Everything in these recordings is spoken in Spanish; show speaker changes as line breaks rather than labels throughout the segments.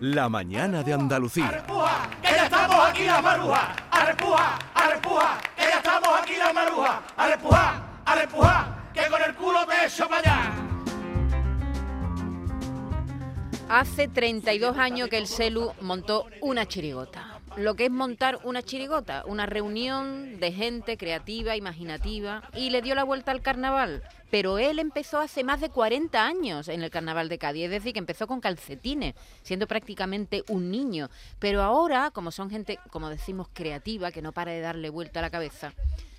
La mañana de Andalucía.
¡Arrepuja! ¡Que ya estamos aquí las marujas! ¡Arrepuja! ¡Arrepuja! ¡Que ya estamos aquí las marujas! ¡Arrepuja! ¡Arrepuja! ¡Que con el culo te echo para allá!
Hace 32 años que el Celu montó una chirigota. Lo que es montar una chirigota, una reunión de gente creativa, imaginativa, y le dio la vuelta al carnaval. Pero él empezó hace más de 40 años en el carnaval de Cádiz, es decir, que empezó con calcetines, siendo prácticamente un niño. Pero ahora, como son gente, como decimos, creativa, que no para de darle vuelta a la cabeza,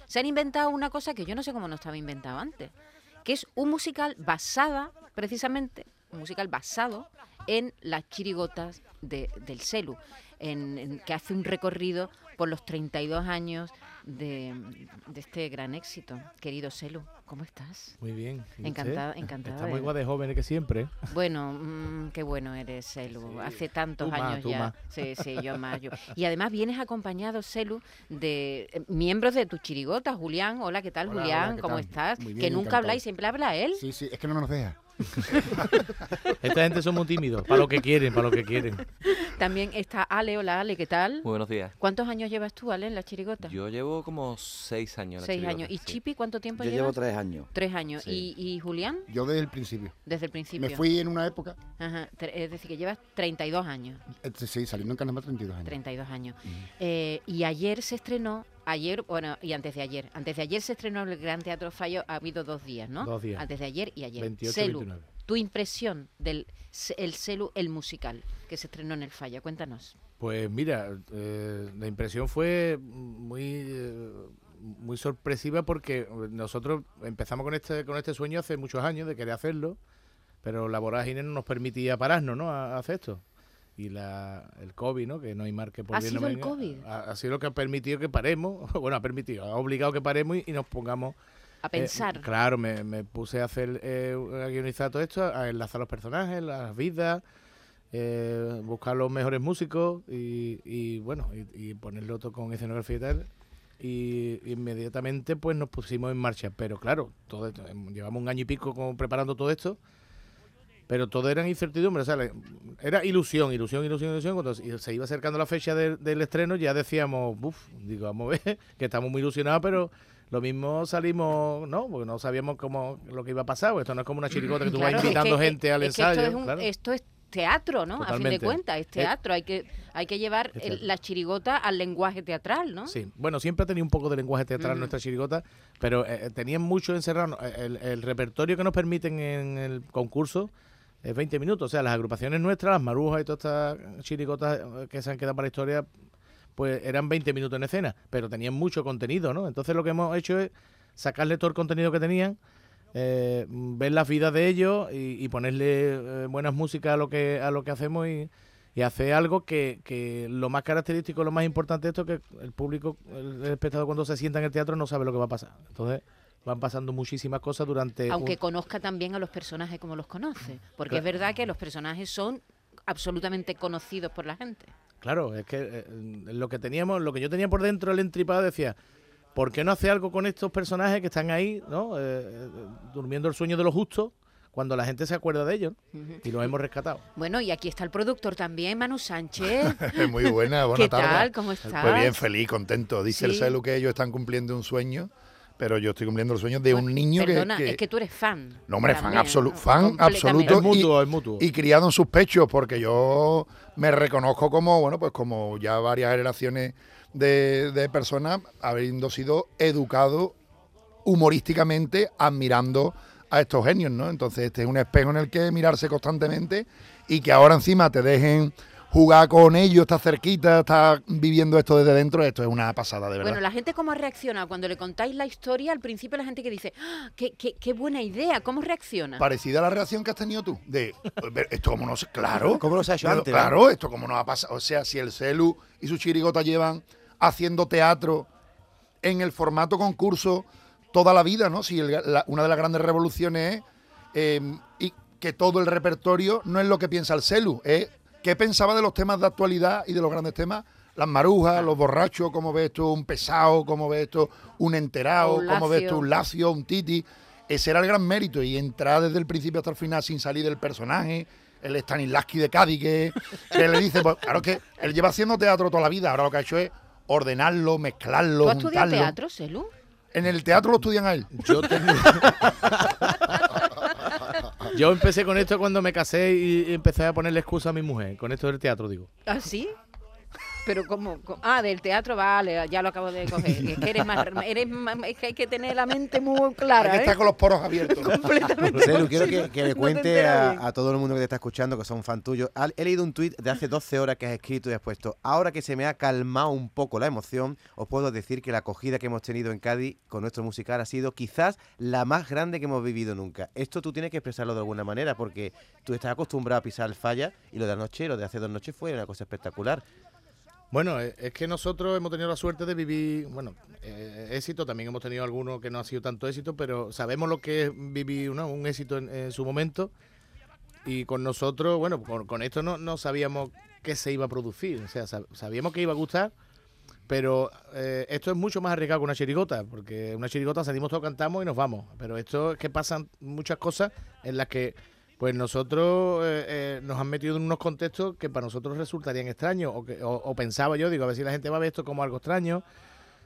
se han inventado una cosa que yo no sé cómo no estaba inventado antes, que es un musical basada, precisamente, un musical basado en las chirigotas de- del Celu, en- que hace un recorrido por los 32 años de, de este gran éxito. Querido Celu, ¿cómo estás?
Muy bien.
Encantada, encantada. De-
muy igual de joven que siempre.
Bueno, mm, qué bueno eres, Celu. Hace tantos
Tú más,
años
tú
ya.
más.
Sí, sí, yo más. Yo. Y además vienes acompañado, Celu, de eh, miembros de tu chirigota. Julián, hola, ¿qué tal,
Hola,
Julián?
hola, ¿qué
¿Cómo
tal?
estás?
Muy
que
bien,
nunca
encantado.
habláis, siempre habla él.
Sí, sí, es que no nos deja.
Esta gente son muy tímidos, para lo que quieren, para lo que quieren.
También está Ale, hola Ale, ¿qué tal?
Muy buenos días.
¿Cuántos años llevas tú, Ale, en la chirigota?
Yo llevo como seis años. en la
Seis años. ¿Y
sí.
Chipi cuánto tiempo
Yo
llevas?
llevo tres años.
Tres años.
Sí.
¿Y, y Julián?
Yo desde el principio.
Desde el principio.
Me fui en una época,
Ajá, Es decir, que llevas 32 años.
eh, sí, saliendo en Carnaval 32 años.
32 años. Eh, y ayer se estrenó, ayer, bueno, y antes de ayer. Antes de ayer se estrenó en el Gran Teatro Fallo, ha habido dos días, ¿no?
Dos días.
Antes de ayer y ayer.
28 y
Celu,
29.
Tu impresión del el Celu, el musical, que se estrenó en el Fallo. Cuéntanos.
Pues mira, eh, la impresión fue muy eh, muy sorpresiva porque nosotros empezamos con este con este sueño hace muchos años de querer hacerlo, pero la vorágine no nos permitía pararnos, ¿no? A, a hacer esto. Y la, el COVID, ¿no? Que no hay mar que por
¿Ha
bien no
sido el COVID?
Ha, ha sido lo que ha permitido que paremos, bueno, ha permitido, ha obligado que paremos y, y nos pongamos
A
Eh,
pensar.
claro, me, me puse a hacer, eh, a guionizar todo esto, a enlazar los personajes, las vidas, eh, buscar los mejores músicos y, y, bueno, y, y ponerlo todo con escenografía y tal. Y inmediatamente pues nos pusimos en marcha. Pero claro, todo esto, em, llevamos un año y pico como preparando todo esto. Pero todo era incertidumbre, o sea, era ilusión, ilusión, ilusión, ilusión. Cuando se se iba acercando la fecha del- del estreno, ya decíamos, uff, digo, vamos a ver, que estamos muy ilusionados, pero lo mismo salimos, ¿no? Porque no sabíamos cómo lo que iba a pasar. Esto no es como una chiricota que tú
Claro,
vas
es que-
invitando gente al
es que
ensayo.
Esto es, un-
claro.
esto es teatro, ¿no? A fin de cuentas, es
Eh,
teatro. Hay que, hay que llevar el- la chirigota al lenguaje teatral, ¿no?
Sí, bueno, siempre ha tenido un poco de lenguaje teatral
Ujú.
nuestra chirigota, pero eh, tenían mucho encerrado. Eh, El, el repertorio que nos permiten en el concurso es 20 minutos. O sea, las agrupaciones nuestras, las marujas y todas estas chirigotas eh, que se han quedado para la historia, pues eran 20 minutos en escena, pero tenían mucho contenido, ¿no? Entonces lo que hemos hecho es sacarle todo el contenido que tenían, eh, ver las vidas de ellos y, y ponerle eh, buenas músicas a lo que a lo que hacemos y, y hacer algo que, que lo más característico, lo más importante de esto es que el público, el, el espectador cuando se sienta en el teatro no sabe lo que va a pasar. Entonces van pasando muchísimas cosas durante...
Aunque
un-
conozca también a los personajes como los conoce. Porque
Claro.
es verdad que los personajes son absolutamente conocidos por la gente.
Claro, es que eh, lo que teníamos, lo que yo tenía por dentro el entripado decía, ¿por qué no hace algo con estos personajes que están ahí, ¿no? Eh, eh, durmiendo el sueño de los justos, cuando la gente se acuerda de ellos? Y los hemos rescatado.
Bueno, y aquí está el productor también, Manu Sánchez.
Muy buena, buena
¿Qué
tarde.
tal? ¿Cómo estás?
Pues bien, feliz, contento. Dice el. Celu que ellos están cumpliendo un sueño, pero yo estoy cumpliendo el sueño de un niño que-
Perdona,
que,
es que tú eres fan.
No, hombre, fan,
también,
absolu-
¿no?
fan absoluto
Es mutuo, es mutuo.
y criado en sus pechos, porque yo me reconozco como, bueno, pues como ya varias generaciones de, de personas habiendo sido educado humorísticamente admirando a estos genios, ¿no? Entonces este es un espejo en el que mirarse constantemente y que ahora encima te dejen jugar con ellos, estar cerquita, estar viviendo esto desde dentro, esto es una pasada, de verdad.
Bueno, la gente cómo reacciona cuando le contáis la historia, al principio la gente que dice, ¡Ah, qué, qué- qué buena idea! ¿Cómo reacciona?
Parecida a la reacción que has tenido tú, de ver, esto como no se, claro,
¿Cómo no se ha hecho
Claro,
antes, no?
Claro, esto como no ha pasado, o sea, si el Celu y su chirigota llevan haciendo teatro en el formato concurso toda la vida, ¿no? Si el- la- una de las grandes revoluciones es eh, y que todo el repertorio no es lo que piensa el Celu, es qué pensaba de los temas de actualidad y de los grandes temas. Las marujas, los borrachos, cómo ves tú un pesado, cómo ves tú un enterado,
Un
cómo ves tú un lacio, un titi. Ese era el gran mérito y entrar desde el principio hasta el final sin salir del personaje, el Stanislavski de Cádiz, que, que le dice, pues claro que él lleva haciendo teatro toda la vida, ahora lo que ha hecho es ordenarlo, mezclarlo,
¿Tú has estudiado teatro, Celu?
En el teatro lo estudian a él.
Yo tengo- Yo empecé con esto cuando me casé y empecé a ponerle excusa a mi mujer. Con esto del teatro, digo.
¿Ah, sí? Pero como, ah, del teatro, vale, ya lo acabo de coger. Es que eres más, eres más- es que hay que tener la mente muy
Hay
clara,
que
¿eh?
estar con los poros abiertos.
Completamente.
Celu, quiero que, que le
No te
cuente a, a todo el mundo que te está escuchando, que son fan tuyos. He leído un tuit de hace 12 horas que has escrito y has puesto, ahora que se me ha calmado un poco la emoción, os puedo decir que la acogida que hemos tenido en Cádiz con nuestro musical ha sido quizás la más grande que hemos vivido nunca. Esto tú tienes que expresarlo de alguna manera, porque tú estás acostumbrado a pisar el falla y lo de anoche, lo de hace dos noches fue una cosa espectacular.
Bueno, eh, es que nosotros hemos tenido la suerte de vivir, bueno, eh, éxito, también hemos tenido algunos que no ha sido tanto éxito, pero sabemos lo que es vivir ¿no? un éxito en, su momento. Y con nosotros, bueno, con, esto no, no sabíamos qué se iba a producir, o sea, sab- sabíamos que iba a gustar, pero eh, esto es mucho más arriesgado que una chirigota, porque una chirigota salimos todos, cantamos y nos vamos. Pero esto es que pasan muchas cosas en las que pues nosotros eh, eh, nos han metido en unos contextos que para nosotros resultarían extraños, o, que, o, o pensaba yo, digo, a ver si la gente va a ver esto como algo extraño.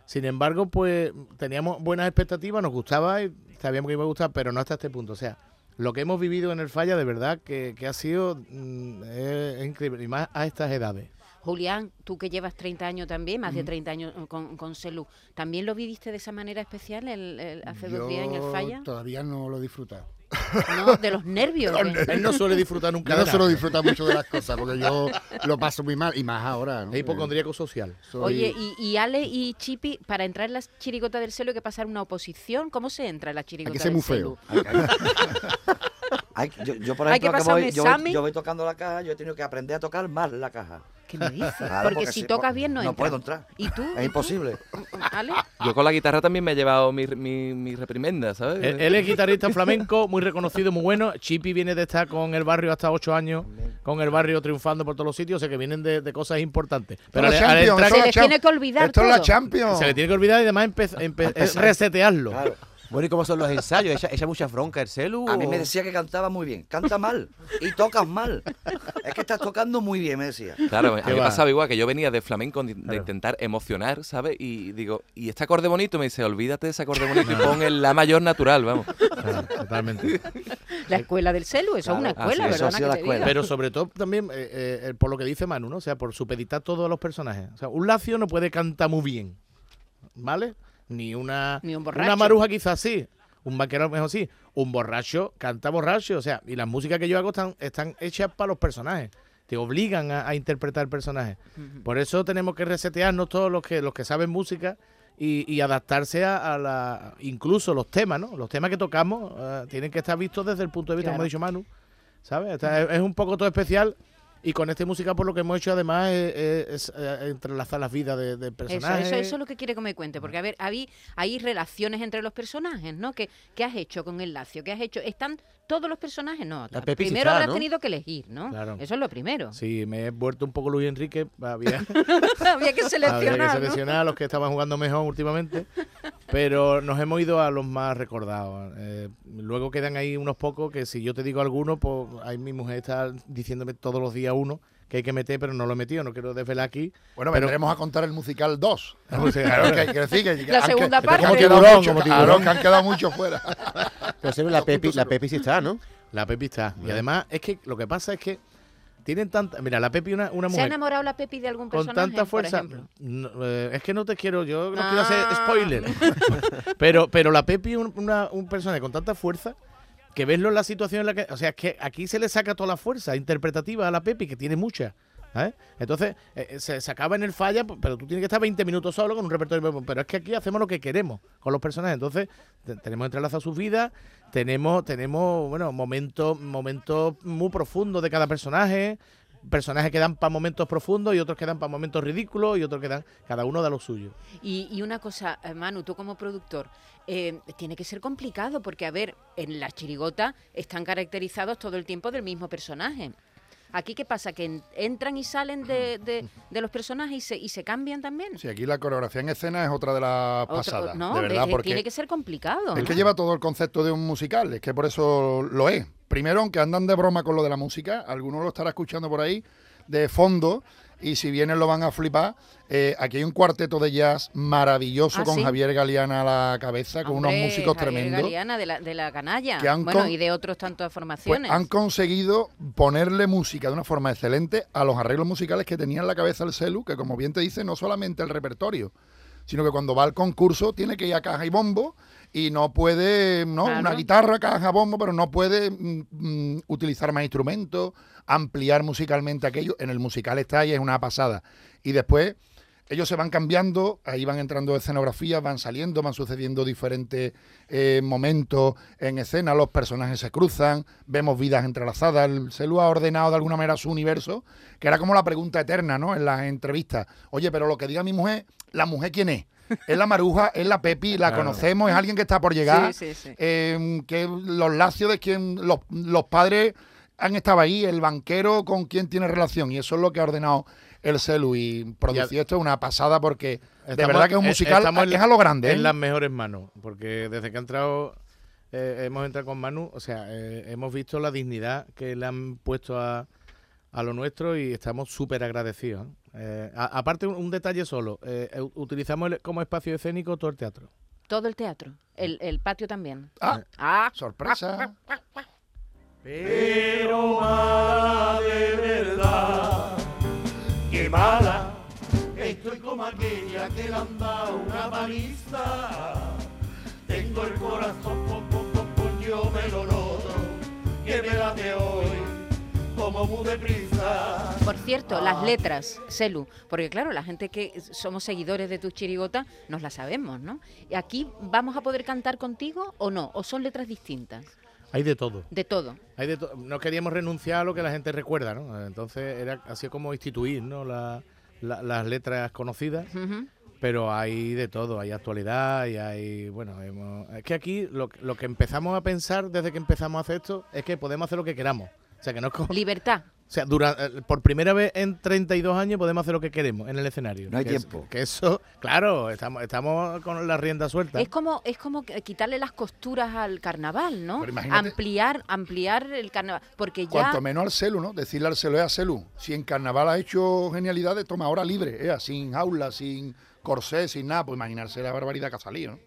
Sin embargo, pues teníamos buenas expectativas, nos gustaba y sabíamos que iba a gustar, pero no hasta este punto. O sea, lo que hemos vivido en el Falla, de verdad, que, que ha sido mm, es- es increíble, y más a estas edades.
Julián, tú que llevas 30 años también, más de 30 años con, con Celu, ¿también lo viviste de esa manera especial el- el- hace dos días en el Falla?
Todavía no lo he disfrutado.
No, de los nervios. que-
Él no suele disfrutar nunca
Yo
de
no
nada.
suelo disfrutar mucho de las cosas porque yo lo paso muy mal y más ahora. ¿no?
Es hipocondríaco social.
Soy-
Oye, y, y Ale y Chipi, para entrar en la chirigota del Celu hay que pasar una oposición. ¿Cómo se entra en la chirigota
Hay que ser
del
muy
Celu?
feo.
Hay- yo, yo, por
Hay que
ejemplo, que
pasar un
voy, yo, voy,
examen.
yo voy tocando la caja, yo he tenido que aprender a tocar mal la caja.
¿Qué me dices?
Claro,
porque, si tocas bien no,
no
entra.
puedo entrar.
¿Y tú?
Es imposible.
¿Ale?
Yo con la guitarra también me he llevado mi, mi, mi reprimenda, ¿sabes?
Él, él es guitarrista flamenco, muy reconocido, muy bueno. Chipi viene de estar con el barrio hasta ocho años, con el barrio triunfando por todos los sitios, o sea que vienen de, de cosas importantes. Pero al, al entrar-
Se les tiene que olvidar
Esto es la. Champions.
se le tiene que olvidar y además empe- empe- es resetearlo.
Claro.
Bueno, ¿y cómo son los ensayos? ¿Echa, echa muchas broncas el Celu?
A mí me decía que cantaba muy bien. Canta mal. Y tocas mal. Es que estás tocando muy bien, me decía.
Claro, a mí
¿Qué
me pasaba igual que yo venía de flamenco de, de intentar emocionar, ¿sabes? Y digo, ¿y este acorde bonito? Me dice, olvídate de ese acorde bonito y pon el la mayor natural, vamos.
Claro, totalmente.
La escuela del Celu, eso es una escuela,
es, eso
¿verdad?
ha sido la escuela.
Pero sobre todo también eh, eh, por lo que dice Manu, ¿no? O sea, por supeditar todos los personajes. O sea, un lacio no puede cantar muy bien, ¿vale? Ni una,
Ni un borracho.
una maruja quizás sí, un vaquero mejor sí, un borracho canta borracho, o sea, y las músicas que yo hago están, están hechas para los personajes. Te obligan a, a interpretar el personaje. Por eso tenemos que resetearnos todos los que los que saben música y, y adaptarse a, a la incluso los temas, ¿no? Los temas que tocamos eh, tienen que estar vistos desde el punto de vista, como ha dicho Manu, ¿sabes? Está- es, es un poco todo especial y con esta música por lo que hemos hecho además es, es- es, eh, entrelazar las vidas de, de
Eso,
personajes.
eso, eso es lo que quiere que me cuente, porque a ver, hay, hay relaciones entre los personajes, ¿no? ¿Qué, qué has hecho con el Lacio? ¿Qué has hecho? ¿Están todos los personajes? No,
La
primero habrás
¿no?
tenido que elegir, ¿no?
Claro.
Eso es lo primero.
Sí, me he vuelto un poco Luis Enrique. Había,
Había que
había
seleccionar,
que
¿no?
seleccionar a los que estaban jugando mejor últimamente. Pero nos hemos ido a los más recordados. Eh, luego quedan ahí unos pocos que si yo te digo alguno, pues ahí mi mujer está diciéndome todos los días uno que hay que meter, pero no lo he metido. No quiero desvelar aquí.
Bueno,
pero-
vendremos a contar el musical 2.
O sea,
Claro, que, que decir que, que
La segunda
que
parte. Como
quedado
tiburón,
mucho-
como
claro,
tiburón.
que han quedado muchos fuera.
Pero la Pepi, la Pepi sí está, ¿no?
La Pepi está. Y además es que lo que pasa es que tienen tanta... Mira, la Pepi una, una
¿Se ha
mujer
enamorado la Pepi de algún
con
personaje,
tanta
por
fuerza. No, eh, es que no te quiero, yo no quiero hacer
Ah.
spoiler. pero, pero la Pepi es un, una- un personaje con tanta fuerza que verlo en la situación en la que. O sea, es que aquí se le saca toda la fuerza interpretativa a la Pepi, que tiene mucha. ¿Sabes? Entonces, eh, eh, se, se acaba en el falla, p- pero tú tienes que estar 20 minutos solo con un repertorio. Pero es que aquí hacemos lo que queremos con los personajes. Entonces, te- tenemos entrelazadas sus vidas, tenemos, tenemos bueno, momentos, momentos muy profundos de cada personaje personajes que dan para momentos profundos y otros que dan para momentos ridículos y otros que dan, cada uno da lo suyo.
Y, y una cosa, eh, Manu, tú como productor, eh, tiene que ser complicado porque, a ver, en la chirigota están caracterizados todo el tiempo del mismo personaje. Aquí, ¿qué pasa? Que en- entran y salen de, de- de los personajes y se, y se cambian también.
Sí, aquí la coreografía en escena es otra de las pasadas,
no,
de verdad,
que
porque
tiene que ser complicado.
es
¿no?
que lleva todo el concepto de un musical, es que por eso lo es. Primero, aunque andan de broma con lo de la música, algunos lo estará escuchando por ahí de fondo y si vienen lo van a flipar. Eh, aquí hay un cuarteto de jazz maravilloso
Ah,
con
¿sí?
Javier Galeana a la cabeza, con unos músicos
Javier
tremendos.
Galeana de la, de la canalla.
Que han
bueno, y de otros tantas
Pues
formaciones.
han conseguido ponerle música de una forma excelente a los arreglos musicales que tenía en la cabeza el celu, que como bien te dice, no solamente el repertorio, sino que cuando va al concurso tiene que ir a caja y bombo y no puede, ¿no?
Claro.
Una guitarra, caja, bombo, pero no puede mm, mm, utilizar más instrumentos, ampliar musicalmente aquello. En el musical está y es una pasada. Y después ellos se van cambiando, ahí van entrando escenografías, van saliendo, van sucediendo diferentes eh, momentos en escena, los personajes se cruzan, vemos vidas entrelazadas, el Celu ha ordenado de alguna manera su universo, que era como la pregunta eterna, ¿no? En las entrevistas. Oye, pero lo que diga mi mujer, ¿la mujer quién es? ¿Es la maruja? ¿Es la Pepi? ¿La
Claro.
conocemos? ¿Es alguien que está por llegar?
Sí, sí, sí.
Eh, que los lacios de quien los, los padres han estado ahí, el banquero con quien tiene relación, y eso es lo que ha ordenado el Celu y producir esto es una pasada porque de verdad que es un
eh,
musical
estamos en
es a lo grande. ¿eh?
En las mejores manos, porque desde que ha entrado, eh, hemos entrado con Manu, o sea, eh, hemos visto la dignidad que le han puesto a, a lo nuestro y estamos súper agradecidos. ¿eh? Eh, a- aparte, un, un detalle solo, eh, eh, utilizamos el- como espacio escénico todo el teatro.
Todo el teatro. El, el patio también.
Ah,
Ah,
sorpresa.
Pero mala de verdad, que mala, estoy como aquella que le han dado una paliza. Tengo el corazón, pom, pom, pom, pom, yo me lo noto, que me late hoy, como muy deprisa.
Por cierto, las letras, Celu, porque claro, la gente que somos seguidores de tu chirigota nos la sabemos, ¿no? ¿Y aquí vamos a poder cantar contigo o no? ¿O son letras distintas?
Hay de todo.
De todo.
Hay de to- no queríamos renunciar a lo que la gente recuerda, ¿no? Entonces era así como instituir, ¿no? La- la- las letras conocidas. Pero hay de todo, hay actualidad y hay, bueno, hemos- es que aquí lo que empezamos a pensar desde que empezamos a hacer esto es que podemos hacer lo que queramos. O sea, que no es como-
Libertad.
O sea, dura- eh, por primera vez en 32 años podemos hacer lo que queremos en el escenario.
No hay
Que es-
tiempo.
que eso, claro, estamos, estamos con la rienda suelta.
Es como, es como quitarle las costuras al carnaval, ¿no? Ampliar, ampliar el carnaval. Porque ya.
Cuanto menos al celu, ¿no? Decirle al celu es a celu. Si en carnaval ha hecho genialidades, toma ahora libre, ¿eh? sin jaula, sin corsé, sin nada. Pues imaginarse la barbaridad que ha salido, ¿no?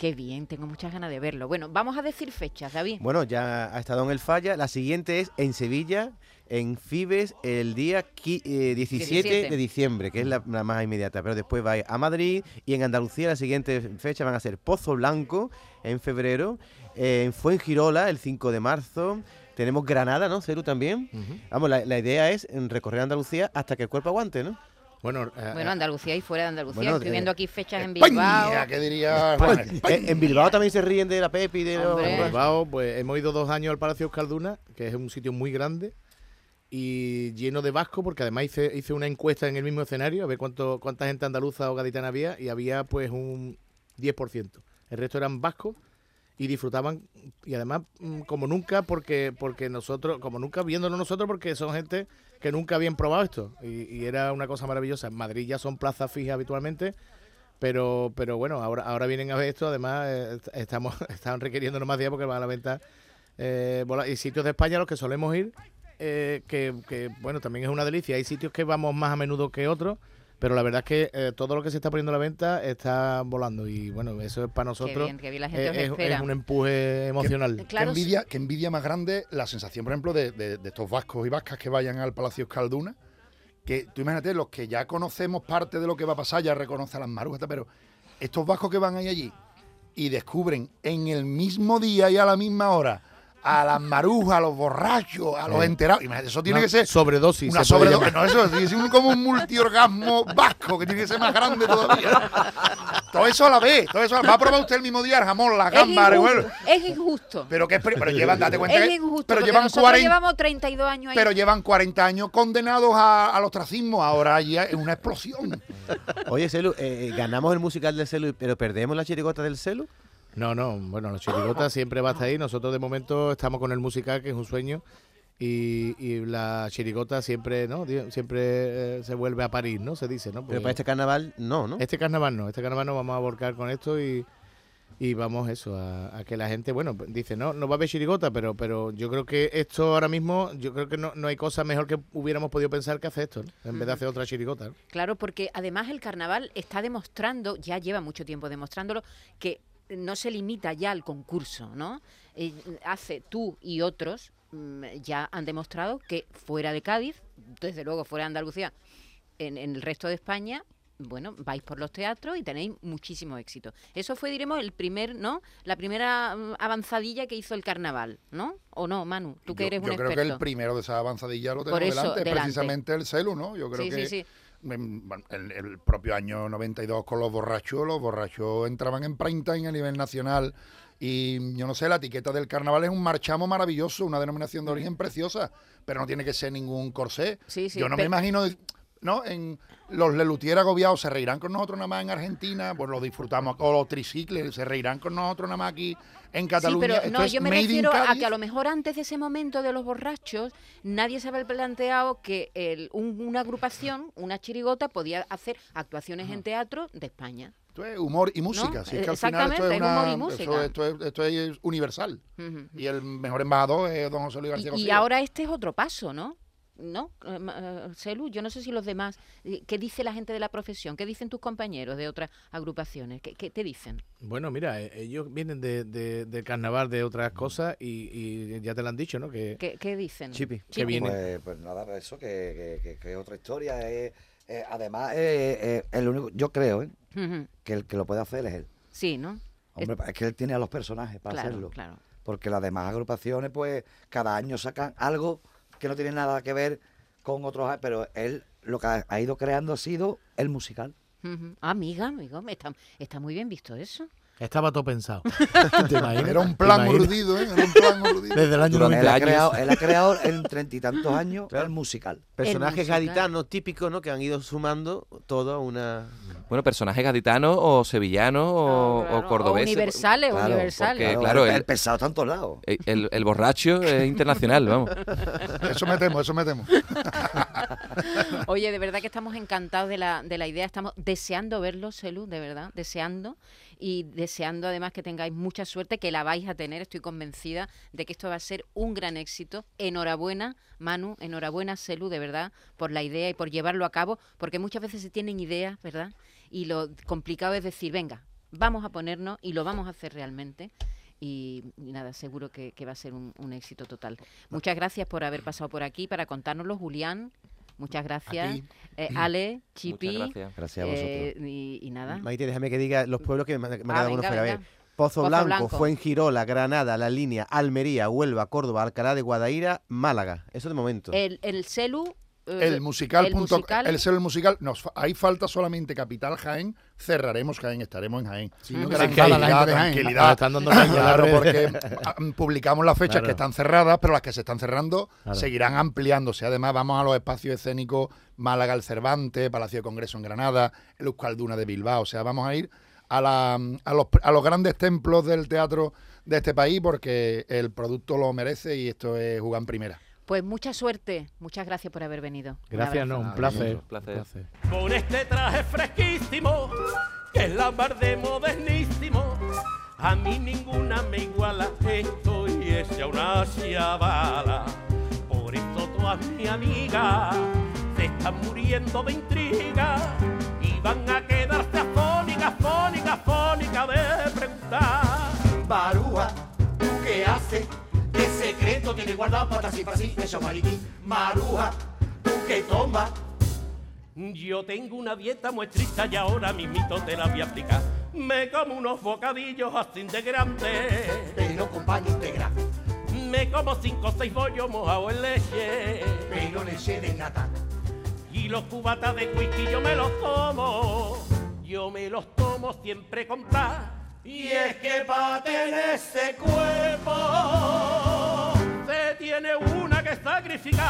Qué bien, tengo muchas ganas de verlo. Bueno, vamos a decir fechas, David.
Bueno, ya ha estado en el Falla. La siguiente es en Sevilla, en Fibes, el día qui- eh, 17,
17.
de diciembre, que es la, la más inmediata. Pero después va a Madrid y en Andalucía la siguiente fecha van a ser Pozo Blanco en febrero, eh, en Fuengirola el 5 de marzo. Tenemos Granada, ¿no? Celu también. Vamos, la, la idea es recorrer Andalucía hasta que el cuerpo aguante, ¿no?
Bueno, eh,
Bueno, Andalucía y fuera de Andalucía.
Bueno,
Estoy
eh,
viendo aquí fechas en Bilbao.
España, que diría
Eh,
España.
en Bilbao también se ríen de la Pepi y de los-.
En Bilbao, pues hemos ido dos años al Palacio Euskalduna, que es un sitio muy grande y lleno de vascos, porque además hice, hice una encuesta en el mismo escenario a ver cuánto, cuánta gente andaluza o gaditana había, y había pues un 10%. El resto eran vascos y disfrutaban, y además mm, como nunca, porque, porque nosotros, como nunca viéndonos nosotros, porque son gente que nunca habían probado esto, y, era una cosa maravillosa. En Madrid ya son plazas fijas habitualmente, pero pero bueno, ahora ahora vienen a ver esto, además eh, est- estamos están requiriéndonos más días porque van a la venta eh, y sitios de España a los que solemos ir, eh, que, que, bueno, también es una delicia. Hay sitios que vamos más a menudo que otros, pero la verdad es que eh, todo lo que se está poniendo a la venta está volando y bueno, eso es para
Qué
nosotros
bien, qué bien, la gente
eh, es, un empuje emocional.
Qué
Claro,
envidia, qué envidia más grande la sensación, por ejemplo, de, de- de estos vascos y vascas que vayan al Palacio Escalduna. Que tú imagínate, los que ya conocemos parte de lo que va a pasar, ya reconoce a las marujas, pero estos vascos que van ahí allí y descubren en el mismo día y a la misma hora a las marujas, a los borrachos, a los enterados. Imagínate, eso tiene
Una
que ser
sobredosis.
una
se
sobredosis. No, eso es, es un- como un multiorgasmo vasco que tiene que ser más grande todavía. Todo eso a la vez, todo eso a la- Va a probar usted el mismo día el jamón, la
es
gamba, el
injusto.
huevo.
Es injusto.
Pero que pero llevan, date cuenta
Es
que-
injusto.
pero llevan
nosotros
40
llevamos 32 años ahí.
pero llevan 40 años condenados a- al ostracismo, ahora ya es una explosión.
Oye, Celu, eh, ganamos el musical del Celu, pero perdemos la chirigota del Celu.
No, no, bueno, los chirigotas siempre va a estar ahí. Nosotros de momento estamos con el musical, que es un sueño. Y, y la chirigota siempre, ¿no? Siempre eh, se vuelve a París, ¿no? Se dice, ¿no?
Pero para este carnaval, no, ¿no?
este carnaval no, este carnaval no vamos a volcar con esto y, y vamos eso, a, a que la gente, bueno, dice, no, no va a haber chirigota, pero pero yo creo que esto ahora mismo, yo creo que no, no hay cosa mejor que hubiéramos podido pensar que hacer esto, ¿no? En vez de hacer otra chirigota. ¿no?
Claro, porque además el carnaval está demostrando, ya lleva mucho tiempo demostrándolo, que no se limita ya al concurso, ¿no? Eh, hace tú y otros mm, ya han demostrado que fuera de Cádiz, desde luego fuera de Andalucía, en, en el resto de España, bueno, vais por los teatros y tenéis muchísimo éxito. Eso fue, diremos, el primer, ¿no? La primera mm, avanzadilla que hizo el carnaval, ¿no? ¿O no, Manu? Tú que
yo,
eres
yo
un
creo
experto.
que el primero de esa avanzadilla lo tenemos delante,
delante.
precisamente el celu, ¿no? Yo creo
Sí,
que
sí, sí.
El, propio año 92 con los borrachos, los borrachos entraban en prime time a nivel nacional y yo no sé, la etiqueta del carnaval es un marchamo maravilloso, una denominación de origen preciosa, pero no tiene que ser ningún corsé.
Sí, sí,
yo no me imagino, ¿no? En los Lelutier agobiados se reirán con nosotros nada más en Argentina, pues lo disfrutamos, o los tricicles se reirán con nosotros nada más aquí en Cataluña.
Sí, pero
Esto
no,
es
yo me refiero a que a lo mejor antes de ese momento de los borrachos, nadie se había planteado que el- un- una agrupación, una chirigota, podía hacer actuaciones en teatro de España.
Esto es humor y música.
¿No?
Si es que al final esto es,
humor y música.
Esto, esto es, esto es universal. Y el mejor embajador es don José Luis
Y,
García
y
Cosío.
ahora este es otro paso, ¿no? ¿No? Eh, eh, Celu, yo no sé si los demás, eh, ¿qué dice la gente de la profesión? ¿Qué dicen tus compañeros de otras agrupaciones? ¿Qué, qué te dicen?
Bueno, mira, ellos vienen de, de- del carnaval de otras cosas y, y ya te lo han dicho, ¿no? Que,
¿Qué, qué dicen?
Chipi.
que viene.
Pues, pues nada, eso que, que, que- que es otra historia. eh, eh, además, eh, eh, el único, yo creo eh, que el que lo puede hacer es él.
Sí, ¿no?
Hombre, es que él tiene a los personajes para
claro,
hacerlo.
claro.
Porque las demás agrupaciones, pues, cada año sacan algo que no tiene nada que ver con otros, pero él lo que ha, ha ido creando ha sido el musical.
Ah, amiga, amigo, está, está muy bien visto eso.
Estaba todo pensado.
Era un
¿Te
plan urdido, ¿eh? Era un plan urdido.
Desde el año
Durante
Él ha,
90.
años.
creado, él ha creado en treinta y tantos años
Claro.
el musical.
Personajes gaditanos típicos, ¿no? Que han ido sumando todo a una...
Bueno, personajes gaditanos o sevillanos o,
Claro,
o cordobeses.
universales,
Claro,
universales.
porque- claro,
el, pesado está en todos lados.
El, el- el borracho es internacional, vamos.
Eso metemos, eso metemos.
Oye, de verdad que estamos encantados de la, de la idea, estamos deseando verlo, Celu, de verdad, deseando y deseando además que tengáis mucha suerte, que la vais a tener, estoy convencida de que esto va a ser un gran éxito. Enhorabuena, Manu, enhorabuena, Celu, de verdad, por la idea y por llevarlo a cabo, porque muchas veces se tienen ideas, ¿verdad? Y lo complicado es decir, venga, vamos a ponernos y lo vamos a hacer realmente. Y, y nada, seguro que, que va a ser un, un éxito total. Muchas gracias por haber pasado por aquí para contárnoslo, Julián. Muchas gracias. Eh, Ale, Chipi.
Muchas gracias.
Gracias a vosotros.
eh, y, y nada.
Maite, déjame que diga los pueblos que me, me ha
Ah,
quedado uno fuera. A ver. Pozo
Pozo
Blanco,
Blanco.
Fuengirola, Granada, La Línea, Almería, Huelva, Córdoba, Alcalá de Guadaira, Málaga. Eso de momento.
El, el celu. Eh,
El musical.
el
punto-
musical.
el ser el musical. Nos, ahí falta solamente Capital Jaén. Cerraremos Jaén, estaremos en Jaén.
no
Tranquilidad,
tranquila la gente de Jaén.
tranquilidad.
Ahora están dando
Claro, porque ah, publicamos las fechas
Claro.
que están cerradas, pero las que se están cerrando
Claro.
seguirán ampliándose. Además, vamos a los espacios escénicos Málaga el Cervantes, Palacio de Congreso en Granada, el Euskalduna de Bilbao. O sea, vamos a ir a, la- a, los, a los grandes templos del teatro de este país porque el producto lo merece y esto es jugar en primera.
Pues mucha suerte. Muchas gracias por haber venido. Un
Gracias,
abrazo.
no, un placer.
Un placer.
un placer.
con este traje fresquísimo, que es la mar de modernísimo. A mí ninguna me iguala, estoy hecha una chavala. Por eso todas mis amigas se están muriendo de intriga y van a quedarse afónicas, afónicas, afónicas de preguntar.
Barúa, ¿tú qué haces? ¿Qué secreto tiene guardado para así para así eso mariquí? Maruja, ¿tú qué tomas?
Yo tengo una dieta muy estricta y ahora mismito te la voy a explicar. Me como unos bocadillos así de grandes.
Pero con integral,
Me como cinco o seis bollos mojados en leche.
pero leche de nata.
Y los cubatas de whisky yo me los tomo. Yo me los tomo siempre con tal.
Y es que para tener ese cuerpo
tiene una que sacrificar.